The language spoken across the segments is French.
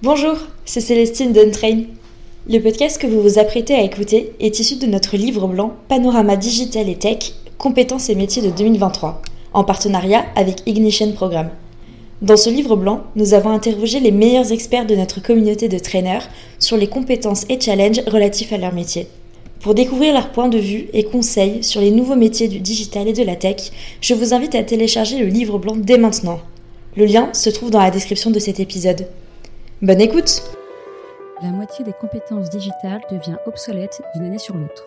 Bonjour, c'est Célestine d'Untrain. Le podcast que vous vous apprêtez à écouter est issu de notre livre blanc Panorama Digital et Tech, compétences et métiers de 2023, en partenariat avec Ignition Programme. Dans ce livre blanc, nous avons interrogé les meilleurs experts de notre communauté de traîneurs sur les compétences et challenges relatifs à leur métier. Pour découvrir leurs points de vue et conseils sur les nouveaux métiers du digital et de la tech, je vous invite à télécharger le livre blanc dès maintenant. Le lien se trouve dans la description de cet épisode. Bonne écoute La moitié des compétences digitales devient obsolète d'une année sur l'autre.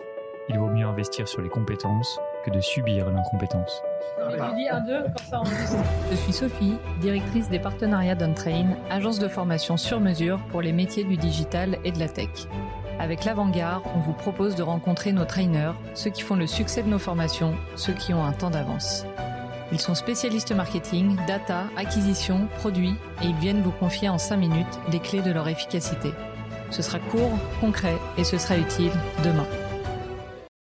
Il vaut mieux investir sur les compétences que de subir l'incompétence. Je suis Sophie, directrice des partenariats d'Untrain, agence de formation sur mesure pour les métiers du digital et de la tech. Avec l'Avant-Garde, on vous propose de rencontrer nos trainers, ceux qui font le succès de nos formations, ceux qui ont un temps d'avance. Ils sont spécialistes marketing, data, acquisition, produits et ils viennent vous confier en 5 minutes les clés de leur efficacité. Ce sera court, concret et ce sera utile demain.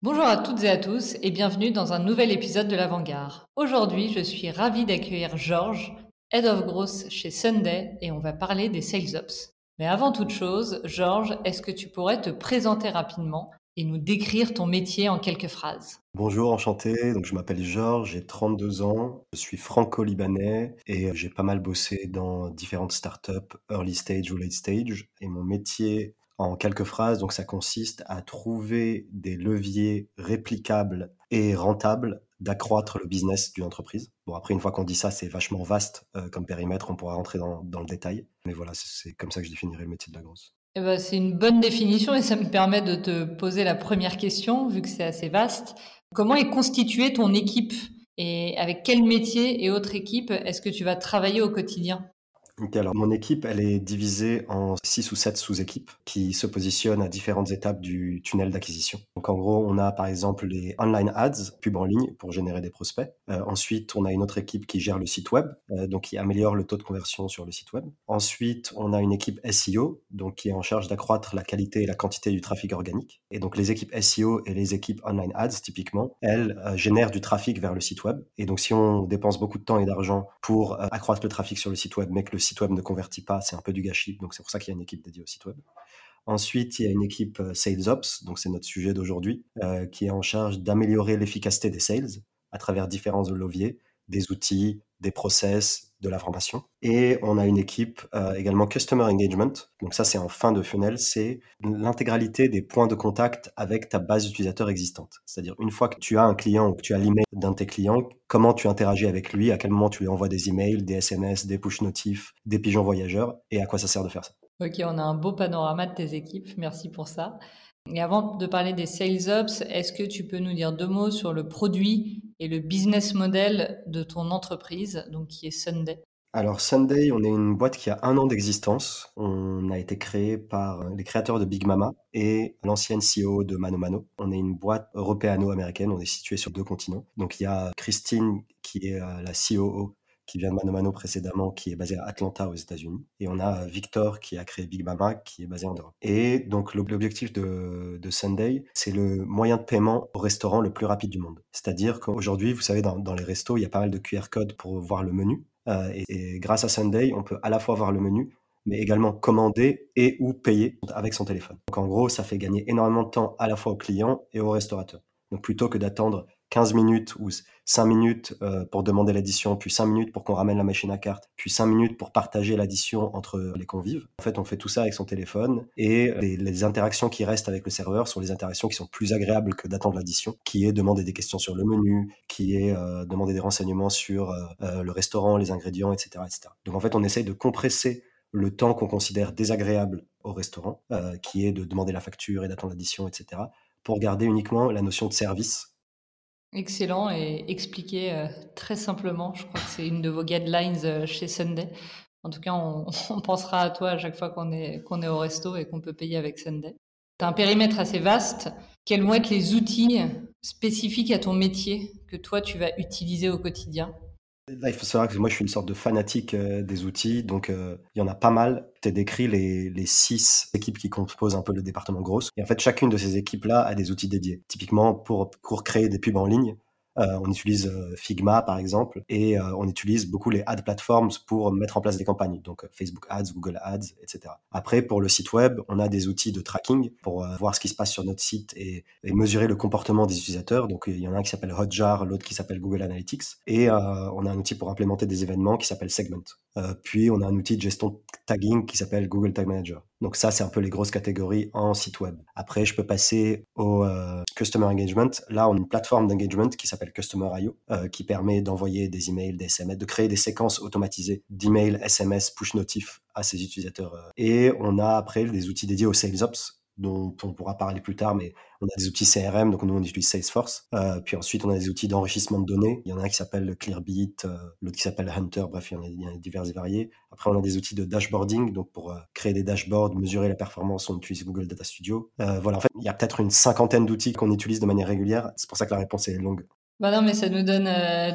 Bonjour à toutes et à tous et bienvenue dans un nouvel épisode de l'Avant-Garde. Aujourd'hui, je suis ravie d'accueillir Georges, Head of Growth chez Sunday et on va parler des Sales Ops. Mais avant toute chose, Georges, est-ce que tu pourrais te présenter rapidement et nous décrire ton métier en quelques phrases Bonjour, enchanté. Donc, je m'appelle Georges, j'ai 32 ans, je suis franco-libanais et j'ai pas mal bossé dans différentes startups, early stage ou late stage. Et mon métier, en quelques phrases, donc ça consiste à trouver des leviers réplicables et rentables d'accroître le business d'une entreprise. Bon, après, une fois qu'on dit ça, c'est vachement vaste euh, comme périmètre, on pourra rentrer dans, dans le détail. Mais voilà, c'est comme ça que je définirais le métier de la grosse. Eh ben, c'est une bonne définition et ça me permet de te poser la première question, vu que c'est assez vaste. Comment est constituée ton équipe et avec quel métier et autres équipes est-ce que tu vas travailler au quotidien? Mon équipe, elle est divisée en six ou sept sous-équipes qui se positionnent à différentes étapes du tunnel d'acquisition. Donc en gros, on a par exemple les online ads, pub en ligne pour générer des prospects. Euh, ensuite, on a une autre équipe qui gère le site web, euh, donc qui améliore le taux de conversion sur le site web. Ensuite, on a une équipe SEO, donc qui est en charge d'accroître la qualité et la quantité du trafic organique. Et donc les équipes SEO et les équipes online ads, typiquement, elles euh, génèrent du trafic vers le site web. Et donc si on dépense beaucoup de temps et d'argent pour accroître le trafic sur le site web, mais que le site web ne convertit pas, c'est un peu du gâchis. Donc c'est pour ça qu'il y a une équipe dédiée au site web. Ensuite, il y a une équipe euh, Sales Ops, donc c'est notre sujet d'aujourd'hui, euh, qui est en charge d'améliorer l'efficacité des sales à travers différents leviers, des outils, des process, de la formation. Et on a une équipe euh, également Customer Engagement. Donc ça, c'est en fin de funnel, c'est l'intégralité des points de contact avec ta base d'utilisateurs existante. C'est-à-dire une fois que tu as un client ou que tu as l'email d'un de tes clients, comment tu interagis avec lui, à quel moment tu lui envoies des emails, des SMS, des push notifs, des pigeons voyageurs, et à quoi ça sert de faire ça. Ok, on a un beau panorama de tes équipes. Merci pour ça. Avant de parler des sales ops, est-ce que tu peux nous dire deux mots sur le produit et le business model de ton entreprise, donc qui est Sunday? Alors Sunday, on est une boîte qui a un an d'existence. On a été créé par les créateurs de Big Mama et l'ancienne CEO de Mano Mano. On est une boîte européano-américaine, on est situé sur deux continents. Donc il y a Christine qui est euh, la COO qui vient de Mano Mano précédemment, qui est basé à Atlanta aux États-Unis. Et on a Victor qui a créé Big Mama, qui est basé en Europe. Et donc l'objectif de, Sunday, c'est le moyen de paiement au restaurant le plus rapide du monde. C'est-à-dire qu'aujourd'hui, vous savez, dans, les restos, il y a pas mal de QR codes pour voir le menu. Euh, et, et, grâce à Sunday, on peut à la fois voir le menu, mais également commander et ou payer avec son téléphone. Donc en gros, ça fait gagner énormément de temps à la fois au client et au restaurateur. Donc plutôt que d'attendre 15 minutes ou 5 minutes euh, pour demander l'addition, puis 5 minutes pour qu'on ramène la machine à carte, puis 5 minutes pour partager l'addition entre les convives. En fait, on fait tout ça avec son téléphone et les, interactions qui restent avec le serveur sont les interactions qui sont plus agréables que d'attendre l'addition, qui est demander des questions sur le menu, qui est euh, demander des renseignements sur euh, le restaurant, les ingrédients, etc., etc. Donc en fait, on essaye de compresser le temps qu'on considère désagréable au restaurant, qui est de demander la facture et d'attendre l'addition, etc., pour garder uniquement la notion de service Excellent et expliqué euh, très simplement. Je crois que c'est une de vos guidelines euh, chez Sunday. En tout cas, on, pensera à toi à chaque fois qu'on est, qu'on est au resto et qu'on peut payer avec Sunday. Tu as un périmètre assez vaste. Quels vont être les outils spécifiques à ton métier que toi, tu vas utiliser au quotidien? Faut savoir que moi, je suis une sorte de fanatique euh, des outils, donc euh, il y en a pas mal. Tu as décrit les, les six équipes qui composent un peu le département grosse. Et en fait, chacune de ces équipes-là a des outils dédiés. Typiquement, pour, pour créer des pubs en ligne, Euh, on utilise euh, Figma par exemple et euh, on utilise beaucoup les ad platforms pour mettre en place des campagnes, donc Facebook Ads, Google Ads, etc. Après, pour le site web, on a des outils de tracking pour voir ce qui se passe sur notre site et, mesurer le comportement des utilisateurs. Donc il y en a un qui s'appelle Hotjar, l'autre qui s'appelle Google Analytics et on a un outil pour implémenter des événements qui s'appelle Segment. puis on a un outil de gestion tagging qui s'appelle Google Tag Manager. Donc ça, c'est un peu les grosses catégories en site web. Après, je peux passer au Customer Engagement. Là, on a une plateforme d'engagement qui s'appelle Customer.io, euh, qui permet d'envoyer des emails, des SMS, de créer des séquences automatisées d'emails, SMS, push notif à ses utilisateurs. Euh. Et on a après des outils dédiés aux Sales Ops, dont on pourra parler plus tard, mais on a des outils CRM, donc nous on utilise Salesforce. Euh, puis ensuite on a des outils d'enrichissement de données. Il y en a un qui s'appelle Clearbit, euh, l'autre qui s'appelle Hunter, bref, il y en a, il y en a divers et variés. Après on a des outils de dashboarding, donc pour euh, créer des dashboards, mesurer la performance, on utilise Google Data Studio. Voilà, en fait il y a peut-être une cinquantaine d'outils qu'on utilise de manière régulière. C'est pour ça que la réponse est longue. Bah non, mais ça nous donne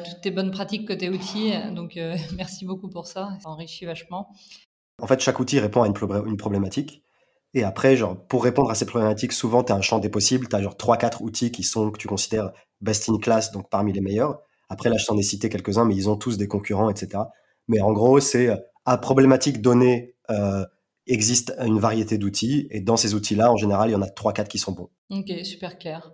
toutes tes bonnes pratiques côté outils, donc merci beaucoup pour ça, ça enrichit vachement. En fait, chaque outil répond à une problématique. Et après, genre, pour répondre à ces problématiques, souvent, tu as un champ des possibles. Tu as genre 3-4 outils qui sont, que tu considères best in class, donc parmi les meilleurs. Après, là, je t'en ai cité quelques-uns, mais ils ont tous des concurrents, etc. Mais en gros, c'est euh, à problématique donnée, euh, existe une variété d'outils. Et dans ces outils-là, en général, il y en a 3-4 qui sont bons. Ok, super clair.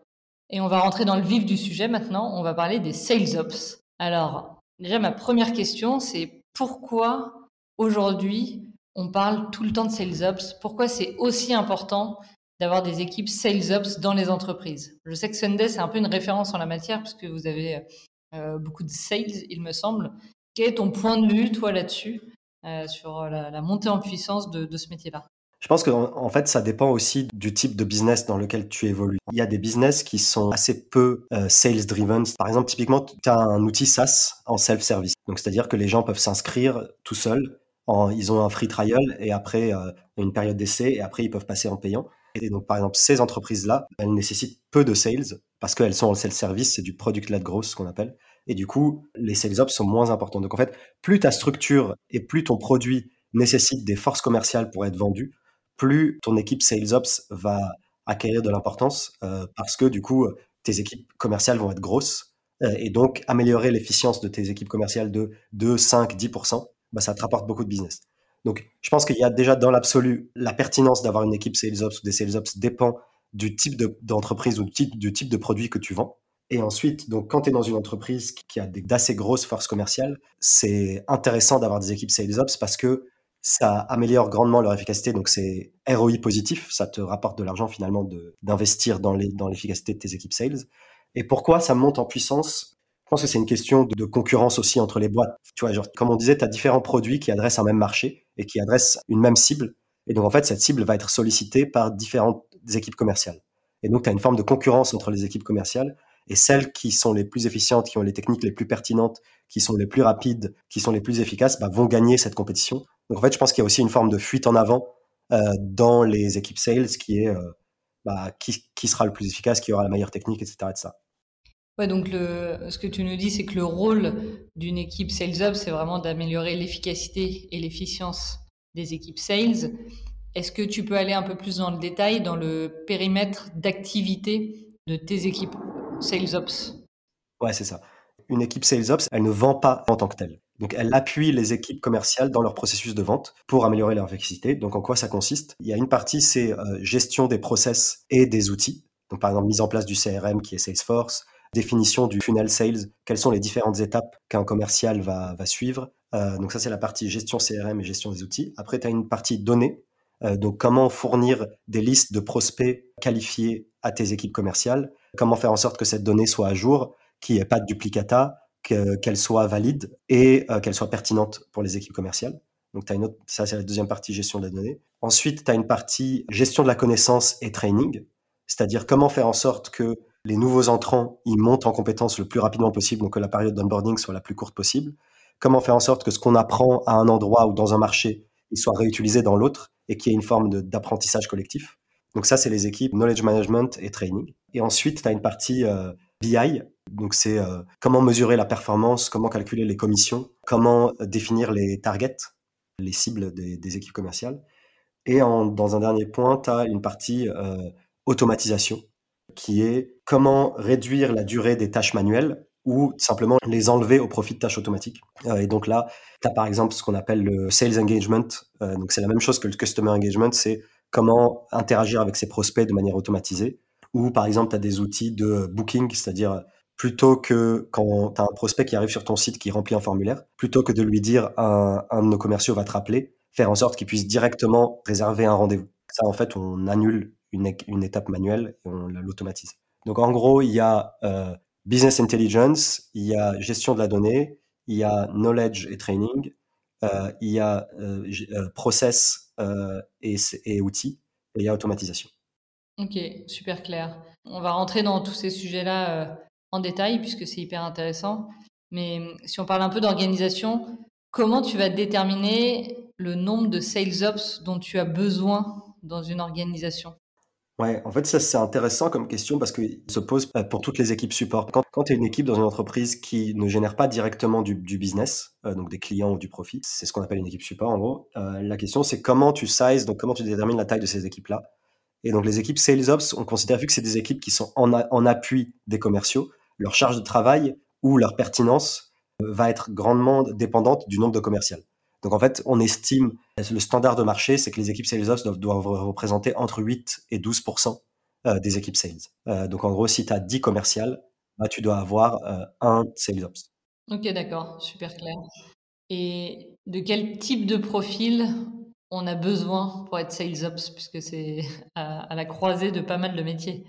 Et on va rentrer dans le vif du sujet maintenant. On va parler des sales ops. Alors, déjà, ma première question, c'est pourquoi aujourd'hui on parle tout le temps de sales ops. Pourquoi c'est aussi important d'avoir des équipes sales ops dans les entreprises? Je sais que Sunday, c'est un peu une référence en la matière, puisque vous avez euh, beaucoup de sales, il me semble. Quel est ton point de vue, toi, là-dessus, euh, sur la, montée en puissance de, ce métier-là? Je pense qu'en en fait, ça dépend aussi du type de business dans lequel tu évolues. Il y a des business qui sont assez peu euh, sales-driven. Par exemple, typiquement, tu as un outil SaaS en self-service. Donc, c'est-à-dire que les gens peuvent s'inscrire tout seuls ils ont un free trial et après euh, une période d'essai et après ils peuvent passer en payant. Et donc par exemple ces entreprises-là, elles nécessitent peu de sales parce qu'elles sont en self-service, c'est du product-led growth ce qu'on appelle. Et du coup, les sales ops sont moins importants. Donc en fait, plus ta structure et plus ton produit nécessite des forces commerciales pour être vendu, plus ton équipe sales ops va acquérir de l'importance euh, parce que du coup, tes équipes commerciales vont être grosses euh, et donc améliorer l'efficience de tes équipes commerciales de 2, 5, 10%, bah, ça te rapporte beaucoup de business. Donc, je pense qu'il y a déjà dans l'absolu la pertinence d'avoir une équipe sales ops ou des sales ops dépend du type d'entreprise ou du type, du type de produit que tu vends. Et ensuite, donc, quand tu es dans une entreprise qui a d'assez grosses forces commerciales, c'est intéressant d'avoir des équipes sales ops parce que ça améliore grandement leur efficacité. Donc, c'est ROI positif. Ça te rapporte de l'argent finalement d'investir dans l'efficacité dans de tes équipes sales. Et pourquoi ça monte en puissance? Pense que c'est une question de, concurrence aussi entre les boîtes. Tu vois, comme on disait, tu as différents produits qui adressent un même marché et qui adressent une même cible. Et donc, en fait, cette cible va être sollicitée par différentes équipes commerciales. Et donc, tu as une forme de concurrence entre les équipes commerciales et celles qui sont les plus efficientes, qui ont les techniques les plus pertinentes, qui sont les plus rapides, qui sont les plus efficaces, bah, vont gagner cette compétition. Donc, en fait, je pense qu'il y a aussi une forme de fuite en avant euh, dans les équipes sales qui est euh, bah, qui, sera le plus efficace, qui aura la meilleure technique, etc. etc donc ce que tu nous dis, c'est que le rôle d'une équipe sales up, c'est vraiment d'améliorer l'efficacité et l'efficience des équipes sales. Est-ce que tu peux aller un peu plus dans le détail, dans le périmètre d'activité de tes équipes sales ops? Ouais, c'est ça. Une équipe sales ops, elle ne vend pas en tant que telle. Donc, elle appuie les équipes commerciales dans leur processus de vente pour améliorer leur efficacité. Donc, en quoi ça consiste? Il y a une partie, c'est euh, gestion des process et des outils. Donc, par exemple, mise en place du CRM qui est Salesforce, définition du funnel sales, quelles sont les différentes étapes qu'un commercial va, suivre. Euh, donc ça, c'est la partie gestion CRM et gestion des outils. Après, tu as une partie données, euh, donc comment fournir des listes de prospects qualifiés à tes équipes commerciales, comment faire en sorte que cette donnée soit à jour, qu'il n'y ait pas de duplicata, qu'elle soit valide et euh, qu'elle soit pertinente pour les équipes commerciales? Donc, as une autre, ça, c'est la deuxième partie gestion de la donnée. Ensuite, tu as une partie gestion de la connaissance et training, c'est-à-dire comment faire en sorte que les nouveaux entrants, ils montent en compétences le plus rapidement possible, donc que la période d'onboarding soit la plus courte possible. Comment faire en sorte que ce qu'on apprend à un endroit ou dans un marché, il soit réutilisé dans l'autre et qu'il y ait une forme d'apprentissage collectif? Donc ça, c'est les équipes knowledge management et training. Et ensuite, tu as une partie euh, BI. Donc c'est euh, comment mesurer la performance, comment calculer les commissions, comment définir les targets, les cibles des, équipes commerciales. Et dans un dernier point, tu as une partie euh, automatisation qui est comment réduire la durée des tâches manuelles ou simplement les enlever au profit de tâches automatiques. Euh, et donc là, tu as par exemple ce qu'on appelle le sales engagement. Euh, donc c'est la même chose que le customer engagement, c'est comment interagir avec ses prospects de manière automatisée. Ou par exemple, tu as des outils de booking, c'est-à-dire plutôt que quand tu as un prospect qui arrive sur ton site qui remplit un formulaire, plutôt que de lui dire un, un de nos commerciaux va te rappeler, faire en sorte qu'il puisse directement réserver un rendez-vous. Ça, en fait, on annule une, étape manuelle on l'automatise. Donc en gros, il y a euh, business intelligence, il y a gestion de la donnée, il y a knowledge et training, euh, il y a euh, process et, et, outils, et il y a automatisation. Ok, super clair. On va rentrer dans tous ces sujets-là en détail puisque c'est hyper intéressant. Mais si on parle un peu d'organisation, comment tu vas déterminer le nombre de sales ops dont tu as besoin dans une organisation? Ouais, en fait, c'est intéressant comme question parce qu'il se pose euh, pour toutes les équipes support. Quand, tu es une équipe dans une entreprise qui ne génère pas directement du, business, euh, donc des clients ou du profit, c'est ce qu'on appelle une équipe support en gros. Euh, la question c'est comment tu sizes, donc comment tu détermines la taille de ces équipes-là. Et donc les équipes Sales Ops, on considère vu que c'est des équipes qui sont en, appui des commerciaux, leur charge de travail ou leur pertinence va être grandement dépendante du nombre de commerciales. Donc en fait, on estime, le standard de marché, c'est que les équipes sales ops doivent, représenter entre 8 et 12% euh, des équipes sales. Euh, donc en gros, si tu as 10 commerciales, bah, tu dois avoir euh, un sales ops. Ok, d'accord, super clair. Et de quel type de profil on a besoin pour être sales ops, puisque c'est à, à la croisée de pas mal de métiers?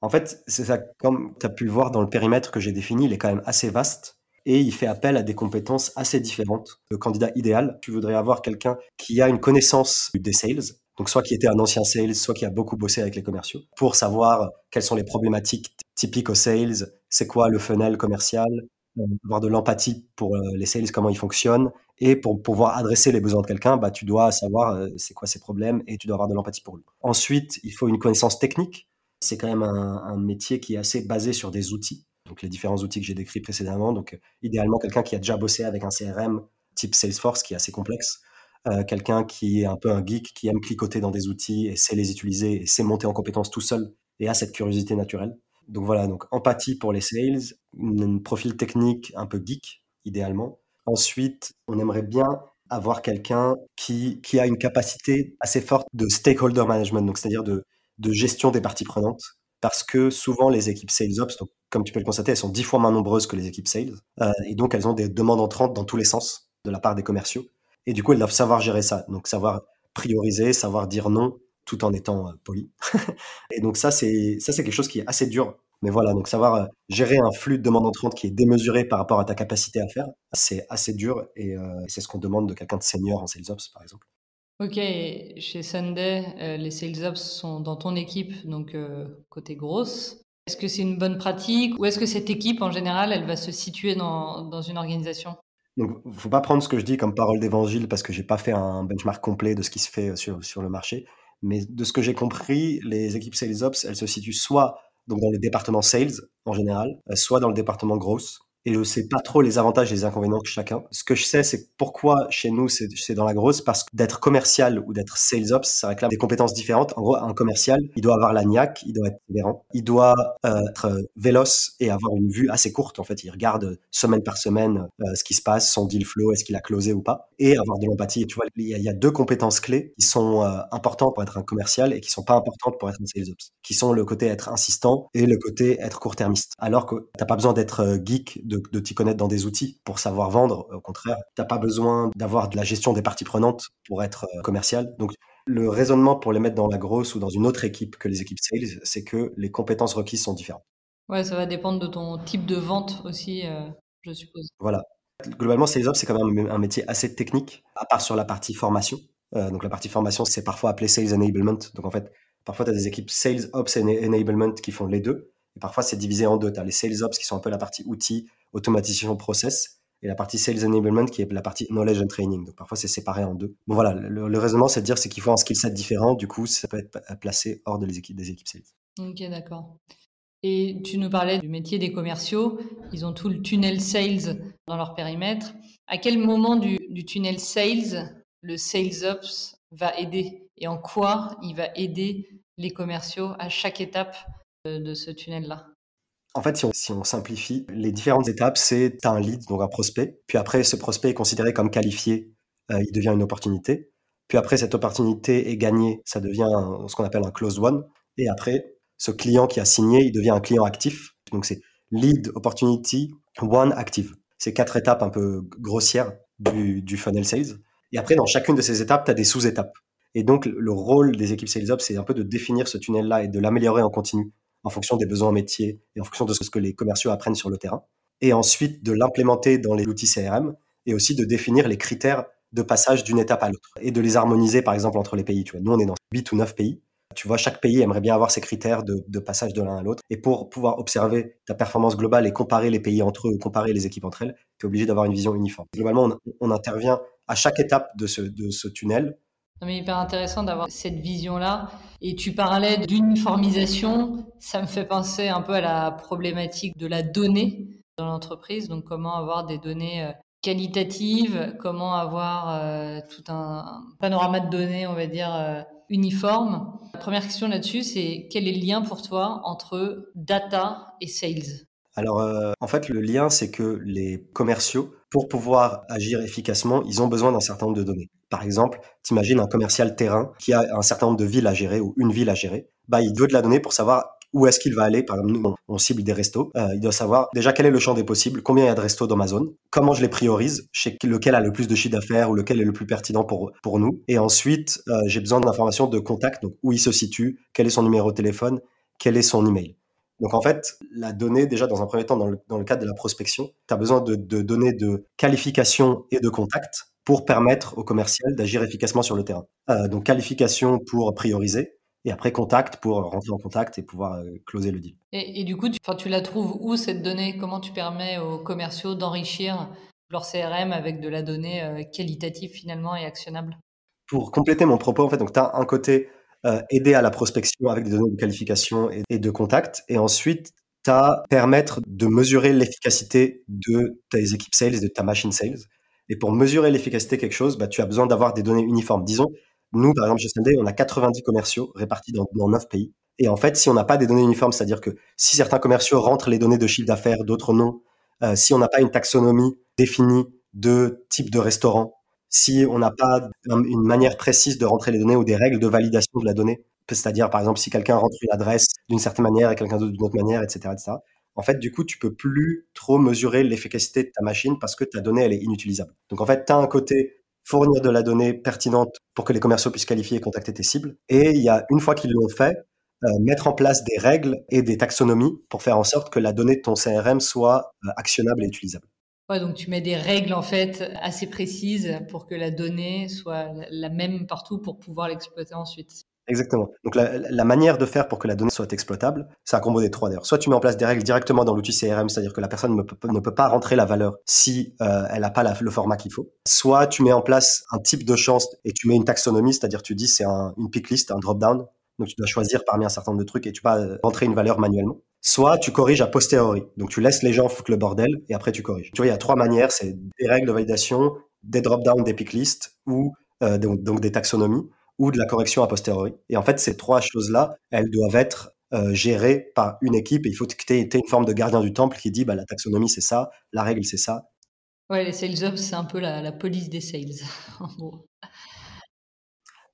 En fait, c'est ça, comme tu as pu le voir dans le périmètre que j'ai défini, il est quand même assez vaste et il fait appel à des compétences assez différentes. Le candidat idéal, tu voudrais avoir quelqu'un qui a une connaissance des sales, donc soit qui était un ancien sales, soit qui a beaucoup bossé avec les commerciaux, pour savoir quelles sont les problématiques typiques aux sales, c'est quoi le funnel commercial, euh, avoir de l'empathie pour euh, les sales, comment ils fonctionnent, et pour pouvoir adresser les besoins de quelqu'un, bah, tu dois savoir euh, c'est quoi ses problèmes et tu dois avoir de l'empathie pour lui. Ensuite, il faut une connaissance technique. C'est quand même un, un métier qui est assez basé sur des outils donc les différents outils que j'ai décrits précédemment. Donc, idéalement, quelqu'un qui a déjà bossé avec un CRM type Salesforce qui est assez complexe, euh, quelqu'un qui est un peu un geek, qui aime cliquoter dans des outils et sait les utiliser et sait monter en compétence tout seul et a cette curiosité naturelle. Donc voilà, donc empathie pour les sales, un profil technique un peu geek, idéalement. Ensuite, on aimerait bien avoir quelqu'un qui, qui a une capacité assez forte de stakeholder management, donc c'est-à-dire de, de gestion des parties prenantes, parce que souvent les équipes sales ops, comme tu peux le constater, elles sont dix fois moins nombreuses que les équipes sales, euh, et donc elles ont des demandes entrantes dans tous les sens de la part des commerciaux, et du coup elles doivent savoir gérer ça, donc savoir prioriser, savoir dire non tout en étant euh, poli. et donc ça c'est ça c'est quelque chose qui est assez dur. Mais voilà, donc savoir euh, gérer un flux de demandes entrantes qui est démesuré par rapport à ta capacité à faire, c'est assez dur et euh, c'est ce qu'on demande de quelqu'un de senior en sales ops par exemple. Ok, chez Sunday, euh, les sales ops sont dans ton équipe, donc euh, côté grosse. Est-ce que c'est une bonne pratique ou est-ce que cette équipe, en général, elle va se situer dans, une organisation? Donc, faut pas prendre ce que je dis comme parole d'évangile parce que j'ai pas fait un benchmark complet de ce qui se fait sur, sur le marché. Mais de ce que j'ai compris, les équipes sales ops, elles se situent soit donc dans le département sales en général, euh, soit dans le département grosse et je sais pas trop les avantages et les inconvénients de chacun. Ce que je sais, c'est pourquoi chez nous c'est dans la grosse, parce que d'être commercial ou d'être sales ops, ça réclame des compétences différentes. En gros, un commercial, il doit avoir la niaque, il doit être tolérant, il doit euh, être véloce et avoir une vue assez courte. En fait, il regarde semaine par semaine euh, ce qui se passe, son deal flow, est-ce qu'il a closé ou pas, et avoir de l'empathie. Tu vois, il y, a, deux compétences clés qui sont euh, importantes pour être un commercial et qui sont pas importantes pour être un sales ops, qui sont le côté être insistant et le côté être court-termiste. Alors que t'as pas besoin d'être euh, geek de, de t'y connaître dans des outils pour savoir vendre. Au contraire, t'as pas besoin d'avoir de la gestion des parties prenantes pour être euh, commercial. Donc, le raisonnement pour les mettre dans la grosse ou dans une autre équipe que les équipes sales, c'est que les compétences requises sont différentes. Ouais, ça va dépendre de ton type de vente aussi, euh, je suppose. Voilà. Globalement, Sales Ops, c'est quand même un métier assez technique, à part sur la partie formation. Euh, donc la partie formation, c'est parfois appelé Sales Enablement. Donc en fait, parfois, tu as des équipes Sales Ops et Enablement qui font les deux. Et parfois, c'est divisé en deux. Tu as les Sales Ops qui sont un peu la partie outils, automatisation process et la partie sales enablement qui est la partie knowledge and training. Donc parfois c'est séparé en deux. Bon voilà, le, raisonnement c'est de dire qu'il faut un skill set différent, du coup ça peut être placé hors de les équipes, des équipes sales. Ok d'accord. Et tu nous parlais du métier des commerciaux, ils ont tout le tunnel sales dans leur périmètre. À quel moment du, du tunnel sales le sales ops va aider? Et en quoi il va aider les commerciaux à chaque étape de ce tunnel-là? En fait, si on, si on simplifie, les différentes étapes, c'est un lead, donc un prospect. Puis après, ce prospect est considéré comme qualifié, euh, il devient une opportunité. Puis après, cette opportunité est gagnée, ça devient ce qu'on appelle un closed one. Et après, ce client qui a signé, il devient un client actif. Donc c'est lead, opportunity, one, active. C'est quatre étapes un peu grossières du, du funnel sales. Et après, dans chacune de ces étapes, tu as des sous-étapes. Et donc, le rôle des équipes Sales Ops, c'est un peu de définir ce tunnel-là et de l'améliorer en continu en fonction des besoins métiers et en fonction de ce que les commerciaux apprennent sur le terrain. Et ensuite, de l'implémenter dans les outils CRM et aussi de définir les critères de passage d'une étape à l'autre et de les harmoniser, par exemple, entre les pays. Tu vois, nous, on est dans 8 ou 9 pays. Tu vois, chaque pays aimerait bien avoir ses critères de, passage de l'un à l'autre. Et pour pouvoir observer ta performance globale et comparer les pays entre eux comparer les équipes entre elles, tu es obligé d'avoir une vision uniforme. Globalement, on, intervient à chaque étape de ce tunnel Non, mais hyper intéressant d'avoir cette vision-là. Et tu parlais d'uniformisation. Ça me fait penser un peu à la problématique de la donnée dans l'entreprise. Donc, comment avoir des données euh, qualitatives, comment avoir euh, tout un panorama de données, on va dire, euh, uniforme. La première question là-dessus, c'est quel est le lien pour toi entre data et sales? Alors, euh, en fait, le lien, c'est que les commerciaux, pour pouvoir agir efficacement, ils ont besoin d'un certain nombre de données. Par exemple, t'imagines un commercial terrain qui a un certain nombre de villes à gérer ou une ville à gérer. Bah, il veut de la donnée pour savoir où est-ce qu'il va aller. Par exemple, nous, on, cible des restos. Euh, il doit savoir déjà quel est le champ des possibles, combien il y a de restos dans ma zone, comment je les priorise, sais lequel a le plus de chiffre d'affaires ou lequel est le plus pertinent pour, nous. Et ensuite, euh, j'ai besoin d'informations de contact, donc où il se situe, quel est son numéro de téléphone, quel est son email. Donc en fait, la donnée, déjà dans un premier temps, dans le, cadre de la prospection, tu as besoin de données de qualification et de contact pour permettre au commercial d'agir efficacement sur le terrain. Euh, donc qualification pour prioriser, et après contact pour rentrer en contact et pouvoir euh, closer le deal. Et, et du coup, tu, tu la trouves où cette donnée? Comment tu permets aux commerciaux d'enrichir leur CRM avec de la donnée euh, qualitative finalement et actionnable? Pour compléter mon propos, en fait, tu as un côté euh, aider à la prospection avec des données de qualification et, et de contact, et ensuite tu as permettre de mesurer l'efficacité de tes équipes sales et de ta machine sales. Et pour mesurer l'efficacité de quelque chose, bah, tu as besoin d'avoir des données uniformes. Disons, nous, par exemple, chez SND, on a 90 commerciaux répartis dans, dans 9 pays. Et en fait, si on n'a pas des données uniformes, c'est-à-dire que si certains commerciaux rentrent les données de chiffre d'affaires, d'autres non, euh, si on n'a pas une taxonomie définie de type de restaurant, si on n'a pas une manière précise de rentrer les données ou des règles de validation de la donnée, c'est-à-dire par exemple si quelqu'un rentre une adresse d'une certaine manière et quelqu'un d'autre d'une autre manière, etc. En fait, du coup, tu peux plus trop mesurer l'efficacité de ta machine parce que ta donnée, elle est inutilisable. Donc en fait, tu as un côté fournir de la donnée pertinente pour que les commerciaux puissent qualifier et contacter tes cibles. Et il y a, une fois qu'ils l'ont fait, euh, mettre en place des règles et des taxonomies pour faire en sorte que la donnée de ton CRM soit euh, actionnable et utilisable. Ouais, donc tu mets des règles en fait assez précises pour que la donnée soit la même partout pour pouvoir l'exploiter ensuite. Exactement. Donc la, manière de faire pour que la donnée soit exploitable, c'est un combo des trois d'ailleurs. Soit tu mets en place des règles directement dans l'outil CRM, c'est-à-dire que la personne ne peut, pas rentrer la valeur si euh, elle n'a pas le format qu'il faut. Soit tu mets en place un type de chance et tu mets une taxonomie, c'est-à-dire tu dis c'est un, une pick list, un drop-down. Donc tu dois choisir parmi un certain nombre de trucs et tu vas rentrer une valeur manuellement. Soit tu corriges a posteriori. Donc tu laisses les gens foutre le bordel et après tu corriges. Tu vois, il y a trois manières, c'est des règles de validation, des drop-down, des pick lists ou euh, donc des taxonomies ou de la correction a posteriori. Et en fait, ces trois choses-là, elles doivent être euh, gérées par une équipe et il faut que tu aies, une forme de gardien du temple qui dit bah, la taxonomie c'est ça, la règle c'est ça. Ouais, les sales ops, c'est un peu la, la, police des sales, en gros.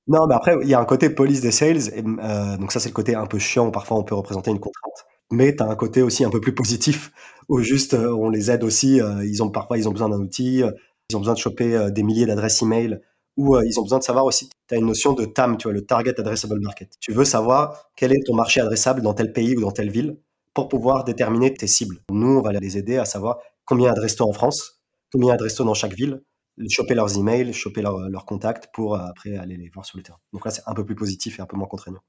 Non, mais après, il y a un côté police des sales, et, euh, donc ça c'est le côté un peu chiant où parfois on peut représenter une contrainte. Mais tu as un côté aussi un peu plus positif où juste euh, on les aide aussi, euh, ils ont parfois ils ont besoin d'un outil, ils ont besoin de choper des milliers d'adresses email où euh, ils ont besoin de savoir aussi, tu as une notion de TAM, tu vois, le Target Addressable Market. Tu veux savoir quel est ton marché adressable dans tel pays ou dans telle ville pour pouvoir déterminer tes cibles. Nous, on va les aider à savoir combien adresse-t-on en France, combien adresse-t-on dans chaque ville, choper leurs emails, choper leurs leur contacts pour euh, après aller les voir sur le terrain. Donc là, c'est un peu plus positif et un peu moins contraignant.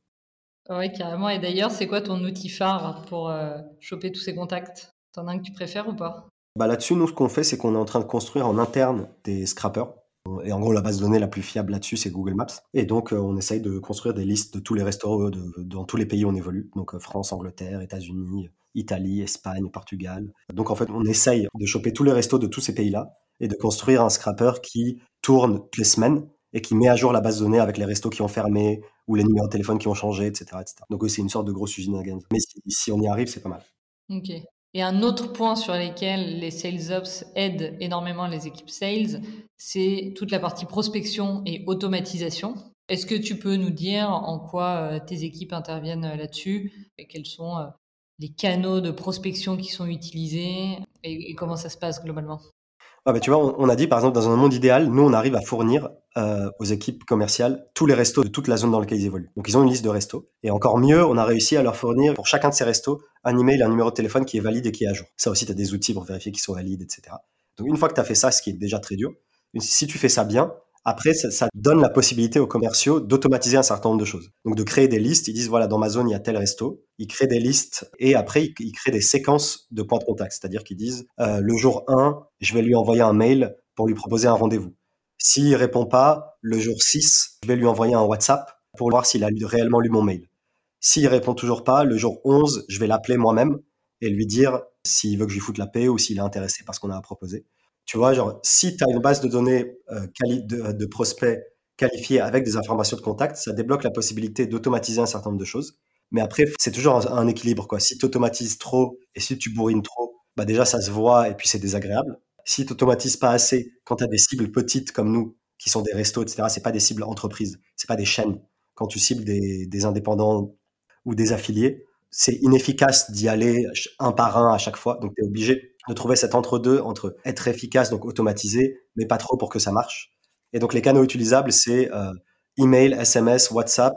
Oui, carrément. Et d'ailleurs, c'est quoi ton outil phare pour euh, choper tous ces contacts? T'en as un que tu préfères ou pas? Bah Là-dessus, nous, ce qu'on fait, c'est qu'on est en train de construire en interne des scrappers et en gros, la base de données la plus fiable là-dessus, c'est Google Maps. Et donc, euh, on essaye de construire des listes de tous les restaurants de, dans tous les pays où on évolue. Donc, euh, France, Angleterre, États-Unis, Italie, Espagne, Portugal. Donc, en fait, on essaye de choper tous les restos de tous ces pays-là et de construire un scrapper qui tourne toutes les semaines et qui met à jour la base de données avec les restos qui ont fermé ou les numéros de téléphone qui ont changé, etc. etc. Donc, c'est une sorte de grosse usine à gaz. Mais si, si on y arrive, c'est pas mal. Ok. Et un autre point sur lequel les sales ops aident énormément les équipes sales, c'est toute la partie prospection et automatisation. Est-ce que tu peux nous dire en quoi euh, tes équipes interviennent euh, là-dessus et quels sont euh, les canaux de prospection qui sont utilisés et, comment ça se passe globalement? Tu vois, on, a dit par exemple dans un monde idéal, nous on arrive à fournir aux équipes commerciales tous les restos de toute la zone dans laquelle ils évoluent. Donc ils ont une liste de restos. Et encore mieux, on a réussi à leur fournir pour chacun de ces restos un email, un numéro de téléphone qui est valide et qui est à jour. Ça aussi, tu as des outils pour vérifier qu'ils sont valides, etc. Donc une fois que tu as fait ça, ce qui est déjà très dur, si tu fais ça bien, après, ça, donne la possibilité aux commerciaux d'automatiser un certain nombre de choses. Donc de créer des listes, ils disent voilà, dans ma zone, il y a tel resto. Ils créent des listes et après, ils, créent des séquences de points de contact. C'est-à-dire qu'ils disent euh, le jour 1, je vais lui envoyer un mail pour lui proposer un rendez-vous. S'il répond pas, le jour 6, je vais lui envoyer un WhatsApp pour voir s'il a réellement lu mon mail. S'il répond toujours pas, le jour 11, je vais l'appeler moi-même et lui dire s'il veut que je lui foute la paix ou s'il est intéressé par ce qu'on a à proposer. Tu vois, genre, si tu as une base de données euh, de, prospects qualifiés avec des informations de contact, ça débloque la possibilité d'automatiser un certain nombre de choses. Mais après, c'est toujours un, équilibre. Quoi. Si tu automatises trop et si tu bourrines trop, bah déjà, ça se voit et puis c'est désagréable. Si tu automatises pas assez, quand tu as des cibles petites comme nous, qui sont des restos, etc., c'est pas des cibles entreprises, c'est pas des chaînes. Quand tu cibles des, des indépendants ou des affiliés, c'est inefficace d'y aller un par un à chaque fois. Donc, tu es obligé de trouver cet entre-deux entre être efficace, donc automatisé, mais pas trop pour que ça marche. Et donc les canaux utilisables, c'est euh, email, SMS, WhatsApp,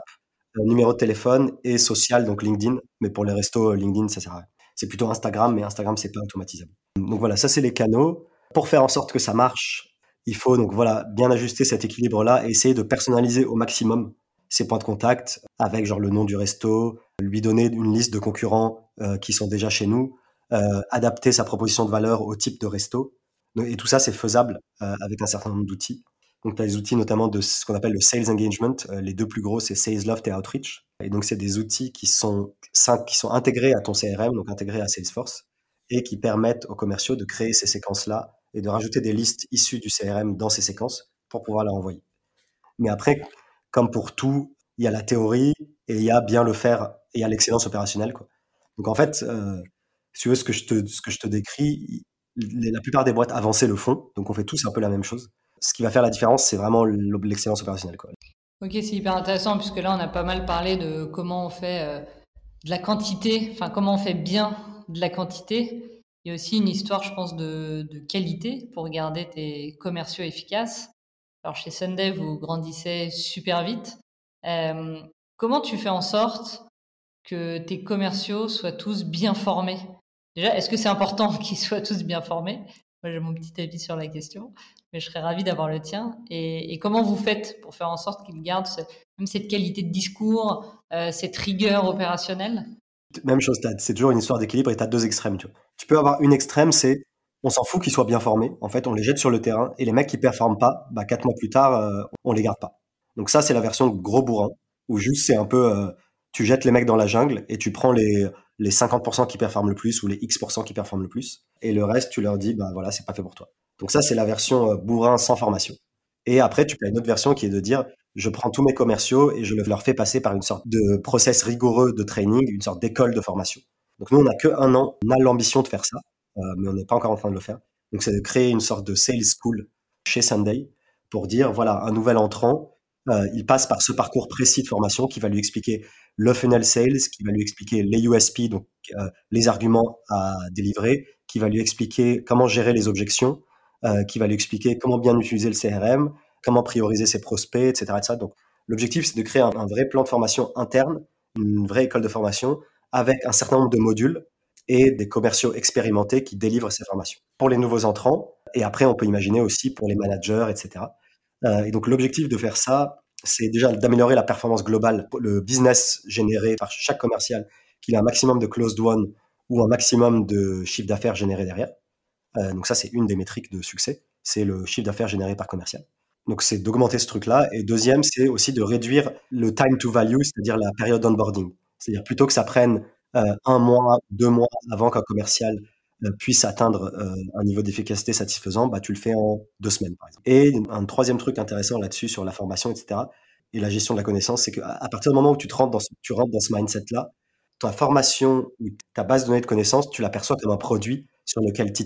euh, numéro de téléphone et social, donc LinkedIn. Mais pour les restos, euh, LinkedIn, ça sert à rien. C'est plutôt Instagram, mais Instagram, c'est pas automatisable. Donc voilà, ça c'est les canaux. Pour faire en sorte que ça marche, il faut donc voilà bien ajuster cet équilibre-là et essayer de personnaliser au maximum ses points de contact avec genre le nom du resto, lui donner une liste de concurrents qui sont déjà chez nous, euh, adapter sa proposition de valeur au type de resto. Et tout ça, c'est faisable euh, avec un certain nombre d'outils. Donc, tu as des outils notamment de ce qu'on appelle le sales engagement. Euh, les deux plus gros, c'est Salesloft et Outreach. Et donc, c'est des outils qui sont, qui sont intégrés à ton CRM, donc intégrés à Salesforce, et qui permettent aux commerciaux de créer ces séquences-là et de rajouter des listes issues du CRM dans ces séquences pour pouvoir leur envoyer. Mais après, comme pour tout, il y a la théorie et il y a bien le faire et il y a l'excellence opérationnelle. Quoi. Donc, en fait, si tu veux, ce que je te, ce que je te décris, la plupart des boîtes avancées le font, donc on fait tous un peu la même chose. Ce qui va faire la différence, c'est vraiment l'excellence opérationnelle. Ok, c'est hyper intéressant, puisque là, on a pas mal parlé de comment on fait euh, de la quantité, enfin, comment on fait bien de la quantité. Il y a aussi une histoire, je pense, de, de qualité pour garder tes commerciaux efficaces. Alors, chez Sunday, vous grandissez super vite. Euh, comment tu fais en sorte que tes commerciaux soient tous bien formés? Déjà, est-ce que c'est important qu'ils soient tous bien formés? Moi, j'ai mon petit avis sur la question, mais je serais ravi d'avoir le tien. Et, comment vous faites pour faire en sorte qu'ils gardent même cette qualité de discours, euh, cette rigueur opérationnelle? Même chose, c'est toujours une histoire d'équilibre et tu as deux extrêmes. Tu, peux avoir une extrême, c'est on s'en fout qu'ils soient bien formés. En fait, on les jette sur le terrain et les mecs qui performent pas, bah, quatre mois plus tard, euh, on les garde pas. Donc ça, c'est la version gros bourrin, où juste c'est un peu, euh, tu jettes les mecs dans la jungle et tu prends les, les 50% qui performent le plus ou les X% qui performent le plus. Et le reste, tu leur dis, bah voilà, c'est pas fait pour toi. Donc ça, c'est la version euh, bourrin sans formation. Et après, tu as une autre version qui est de dire, je prends tous mes commerciaux et je leur fais passer par une sorte de process rigoureux de training, une sorte d'école de formation. Donc nous, on n'a que un an, on a l'ambition de faire ça, euh, mais on n'est pas encore en train de le faire. Donc c'est de créer une sorte de sales school chez Sunday pour dire, voilà, un nouvel entrant, euh, il passe par ce parcours précis de formation qui va lui expliquer le funnel sales, qui va lui expliquer les USP, donc euh, les arguments à délivrer, qui va lui expliquer comment gérer les objections, euh, qui va lui expliquer comment bien utiliser le CRM, comment prioriser ses prospects, etc. Donc l'objectif, c'est de créer un, un, vrai plan de formation interne, une vraie école de formation, avec un certain nombre de modules et des commerciaux expérimentés qui délivrent ces formations. Pour les nouveaux entrants, et après on peut imaginer aussi pour les managers, etc. Euh, et donc l'objectif de faire ça, c'est déjà d'améliorer la performance globale, le business généré par chaque commercial, qu'il ait un maximum de closed one ou un maximum de chiffre d'affaires généré derrière. Euh, donc ça, c'est une des métriques de succès, c'est le chiffre d'affaires généré par commercial. Donc c'est d'augmenter ce truc-là. Et deuxième, c'est aussi de réduire le time to value, c'est-à-dire la période d'onboarding. C'est-à-dire plutôt que ça prenne euh, un mois, deux mois avant qu'un commercial puisse atteindre euh, un niveau d'efficacité satisfaisant, bah, tu le fais en deux semaines, par exemple. Et un troisième truc intéressant là-dessus, sur la formation, etc., et la gestion de la connaissance, c'est qu'à partir du moment où tu, rentres dans ce, mindset-là, ta formation ou ta base de données de connaissances, tu l'aperçois comme un produit sur lequel tu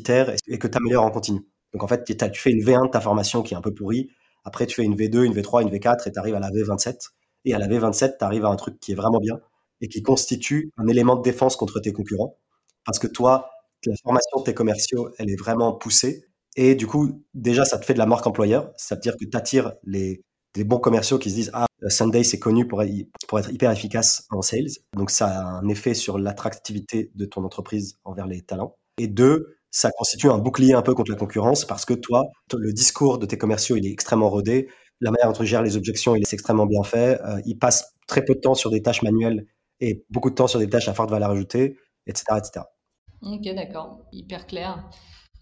et que tu améliores en continu. Donc en fait, tu fais une V1 de ta formation qui est un peu pourrie, après tu fais une V2, une V3, une V4 et tu arrives à la V27. Et à la V27, tu arrives à un truc qui est vraiment bien et qui constitue un élément de défense contre tes concurrents. Parce que toi, la formation de tes commerciaux, elle est vraiment poussée. Et du coup, déjà, ça te fait de la marque employeur. Ça veut dire que tu attires les, bons commerciaux qui se disent Ah, Sunday, c'est connu pour, être hyper efficace en sales. Donc, ça a un effet sur l'attractivité de ton entreprise envers les talents. Et deux, ça constitue un bouclier un peu contre la concurrence parce que toi, le discours de tes commerciaux, il est extrêmement rodé. La manière dont tu gères les objections, il est extrêmement bien fait. Euh, ils passent très peu de temps sur des tâches manuelles et beaucoup de temps sur des tâches à forte valeur ajoutée, etc. etc. Ok, d'accord. Hyper clair.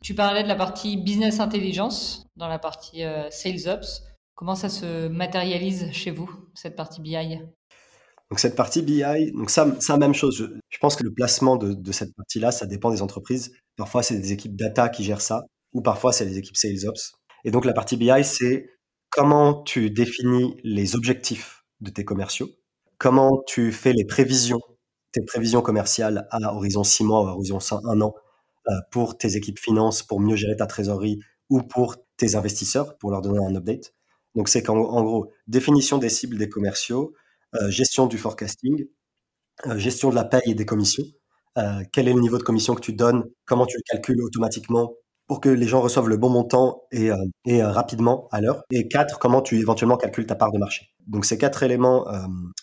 Tu parlais de la partie business intelligence dans la partie euh, sales ops. Comment ça se matérialise chez vous, cette partie BI donc cette partie BI, donc ça, ça même chose. Je, pense que le placement de, de cette partie-là, ça dépend des entreprises. Parfois, c'est des équipes data qui gèrent ça, ou parfois, c'est les équipes sales ops. Et donc la partie BI, c'est comment tu définis les objectifs de tes commerciaux, comment tu fais les prévisions, tes prévisions commerciales à horizon 6 mois horizon 1 an euh, pour tes équipes finances, pour mieux gérer ta trésorerie ou pour tes investisseurs, pour leur donner un update. Donc c'est qu'en gros, définition des cibles des commerciaux, euh, gestion du forecasting, euh, gestion de la paye et des commissions. quel est le niveau de commission que tu donnes Comment tu le calcules automatiquement pour que les gens reçoivent le bon montant et, et rapidement à l'heure. Et quatre, comment tu éventuellement calcules ta part de marché. Donc ces quatre éléments,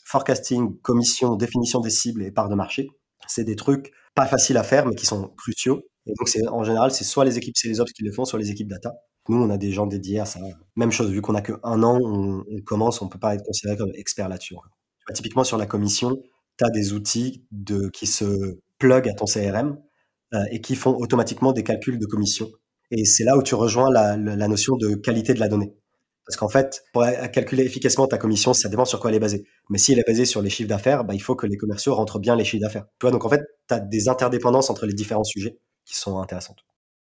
forecasting, commission, définition des cibles et part de marché, c'est des trucs pas faciles à faire mais qui sont cruciaux. Et donc c'est en général, c'est soit les équipes c'est qui le font, soit les équipes data. Nous, on a des gens dédiés à ça. Même chose, vu qu'on a que un an, on, commence, on peut pas être considéré comme expert là-dessus. typiquement sur la commission, tu as des outils qui se plug à ton CRM euh, et qui font automatiquement des calculs de commission. Et c'est là où tu rejoins la, notion de qualité de la donnée. Parce qu'en fait, pour calculer efficacement ta commission, ça dépend sur quoi elle est basée. Mais si elle est basée sur les chiffres d'affaires, bah, il faut que les commerciaux rentrent bien les chiffres d'affaires. Donc en fait, tu as des interdépendances entre les différents sujets qui sont intéressantes.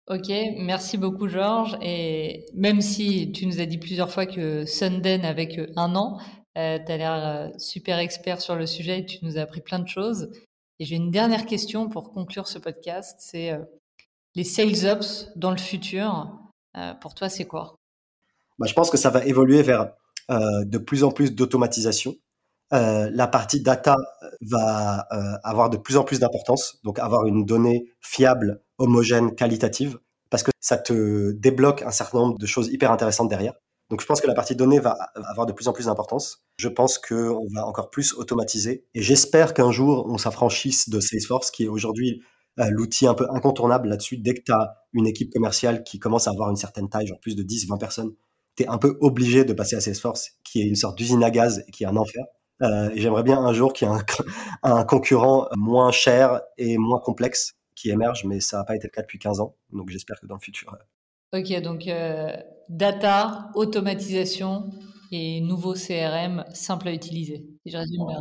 Ok, merci beaucoup Georges. Et même si tu nous as dit plusieurs fois que Sunden avec un an, euh, tu as l'air euh, super expert sur le sujet et tu nous as appris plein de choses. Et j'ai une dernière question pour conclure ce podcast, c'est euh, les sales ops dans le futur, pour toi c'est quoi? Bah, Je pense que ça va évoluer vers de plus en plus d'automatisation. la partie data va avoir de plus en plus d'importance, donc avoir une donnée fiable homogène, qualitative, parce que ça te débloque un certain nombre de choses hyper intéressantes derrière. Donc je pense que la partie donnée va avoir de plus en plus d'importance. Je pense qu'on va encore plus automatiser. Et j'espère qu'un jour, on s'affranchisse de Salesforce, qui est aujourd'hui euh, l'outil un peu incontournable là-dessus. Dès que tu as une équipe commerciale qui commence à avoir une certaine taille, genre plus de 10, 20 personnes, tu es un peu obligé de passer à Salesforce, qui est une sorte d'usine à gaz et qui est un enfer. Euh, et j'aimerais bien un jour qu'il y ait un, un concurrent moins cher et moins complexe qui émerge, mais ça n'a pas été le cas depuis 15 ans. Donc j'espère que dans le futur. Ok, donc euh, data, automatisation et nouveau CRM simple à utiliser, si bien.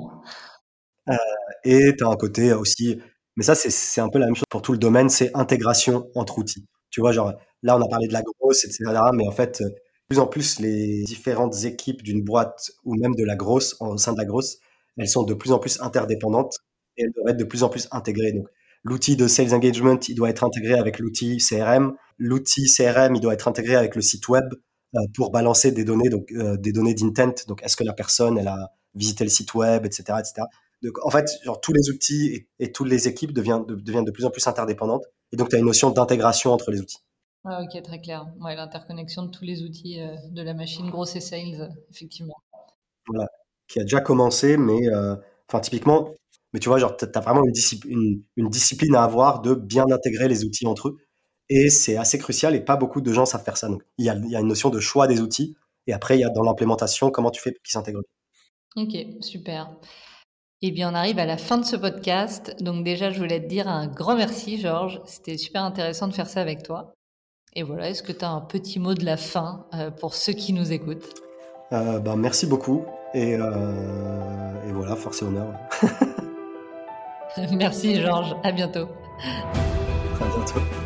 Euh, et tu as un côté aussi, mais ça c'est un peu la même chose pour tout le domaine, c'est intégration entre outils. Tu vois, genre là on a parlé de la grosse, etc. Mais en fait, de plus en plus les différentes équipes d'une boîte ou même de la grosse, au sein de la grosse, elles sont de plus en plus interdépendantes et elles doivent être de plus en plus intégrées. Donc L'outil de sales engagement, il doit être intégré avec l'outil CRM. L'outil CRM, il doit être intégré avec le site web euh, pour balancer des données, donc euh, des données d'intent. Donc, est-ce que la personne, elle a visité le site web, etc., etc. Donc, en fait, genre, tous les outils et, toutes les équipes deviennent de, deviennent de plus en plus interdépendantes. Et donc, tu as une notion d'intégration entre les outils. Ah, ok, très clair. Ouais, l'interconnexion de tous les outils euh, de la machine grosse et sales, effectivement. Voilà, qui a déjà commencé, mais enfin, typiquement, mais tu vois, genre, tu as vraiment une, une, discipline à avoir de bien intégrer les outils entre eux. Et c'est assez crucial et pas beaucoup de gens savent faire ça. Donc, il y a, y a une notion de choix des outils. Et après, il y a dans l'implémentation, comment tu fais pour qu'ils s'intègrent. Ok, super. Eh bien, on arrive à la fin de ce podcast. Donc déjà, je voulais te dire un grand merci, Georges. C'était super intéressant de faire ça avec toi. Et voilà, est-ce que tu as un petit mot de la fin euh, pour ceux qui nous écoutent? Euh, ben, Merci beaucoup. Et, euh, et voilà, force et honneur. Merci Georges, à bientôt. À bientôt.